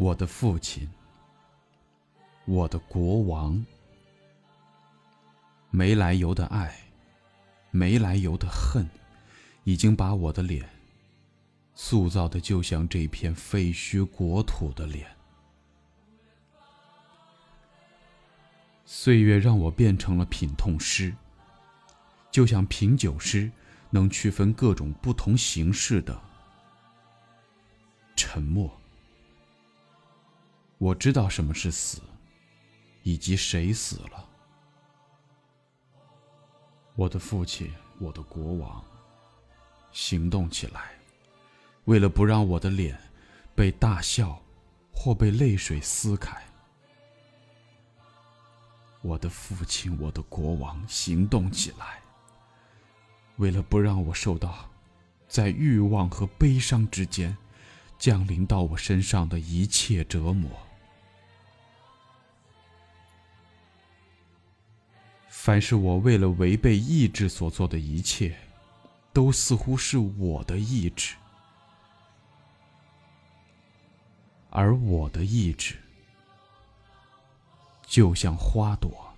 我的父亲，我的国王，没来由的爱，没来由的恨，已经把我的脸塑造的就像这片废墟国土的脸。岁月让我变成了品痛师，就像品酒师能区分各种不同形式的沉默。我知道什么是死，以及谁死了。我的父亲，我的国王，行动起来，为了不让我的脸被大笑或被泪水撕开。我的父亲，我的国王，行动起来，为了不让我受到在欲望和悲伤之间降临到我身上的一切折磨。凡是我为了违背意志所做的一切，都似乎是我的意志，而我的意志就像花朵。